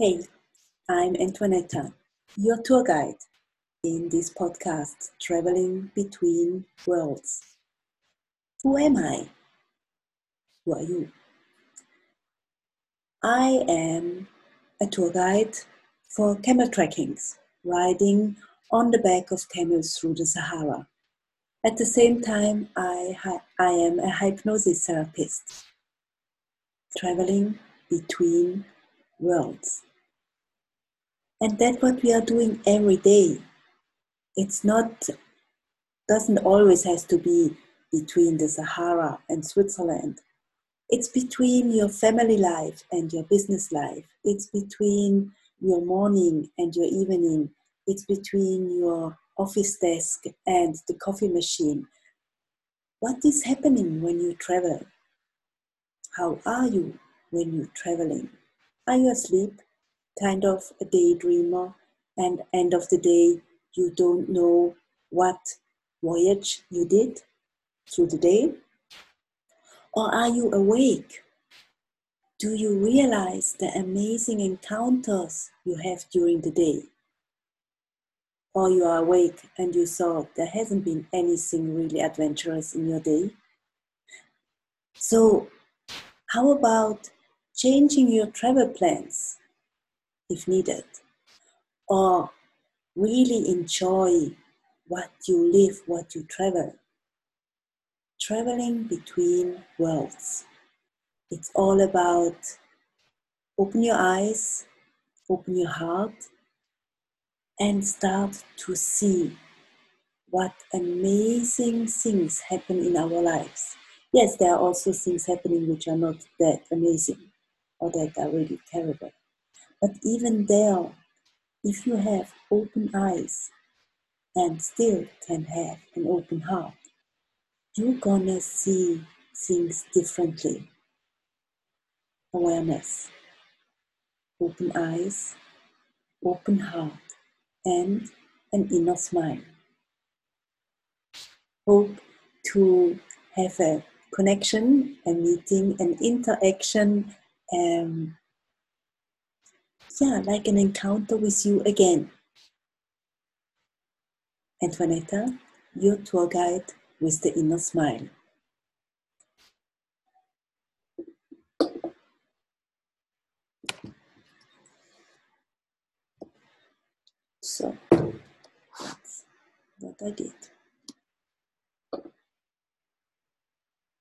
Hey, I'm Antoinetta, your tour guide in this podcast, Traveling Between Worlds. Who am I? Who are you? I am a tour guide for camel trekkings, riding on the back of camels through the Sahara. At the same time, I, I am a hypnosis therapist, traveling between worlds. And that's what we are doing every day. It's not, doesn't always has to be between the Sahara and Switzerland. It's between your family life and your business life. It's between your morning and your evening. It's between your office desk and the coffee machine. What is happening when you travel? How are you when you're traveling? Are you asleep? Kind of a daydreamer, and end of the day, you don't know what voyage you did through the day? Or are you awake? Do you realize the amazing encounters you have during the day? Or you are awake and you thought there hasn't been anything really adventurous in your day? So, how about changing your travel plans if needed, or really enjoy what you live, what you travel. Traveling between worlds. It's all about open your eyes, open your heart, and start to see what amazing things happen in our lives. Yes, there are also things happening which are not that amazing or that are really terrible. But even there, if you have open eyes and still can have an open heart, you're gonna see things differently. Awareness, open eyes, open heart, and an inner smile. Hope to have a connection, a meeting, an interaction, um, yeah, like an encounter with you again. Antoinetta, your tour guide with the inner smile. So, that's what I did.